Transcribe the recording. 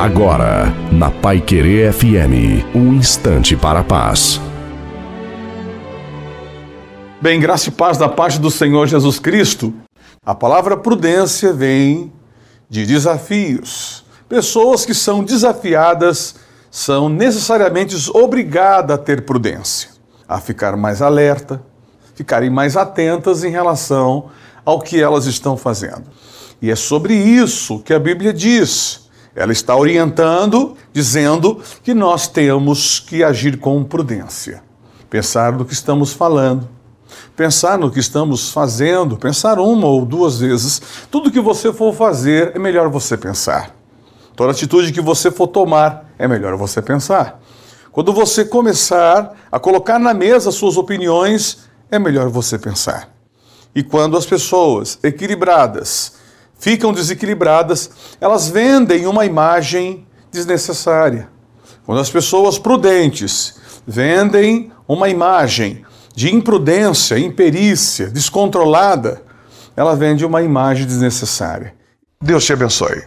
Agora, na Pai Querer FM, um instante para a paz. Bem, graça e paz da parte do Senhor Jesus Cristo. A palavra prudência vem de desafios. Pessoas que são desafiadas são necessariamente obrigadas a ter prudência, a ficar mais alerta, ficarem mais atentas em relação ao que elas estão fazendo. E é sobre isso que a Bíblia diz. Ela está orientando, dizendo que nós temos que agir com prudência, pensar no que estamos falando, pensar no que estamos fazendo, pensar uma ou duas vezes. Tudo que você for fazer é melhor você pensar. Toda atitude que você for tomar é melhor você pensar. Quando você começar a colocar na mesa suas opiniões, é melhor você pensar. E quando as pessoas equilibradas ficam desequilibradas, elas vendem uma imagem desnecessária. Quando as pessoas prudentes vendem uma imagem de imprudência, imperícia, descontrolada, ela vende uma imagem desnecessária. Deus te abençoe.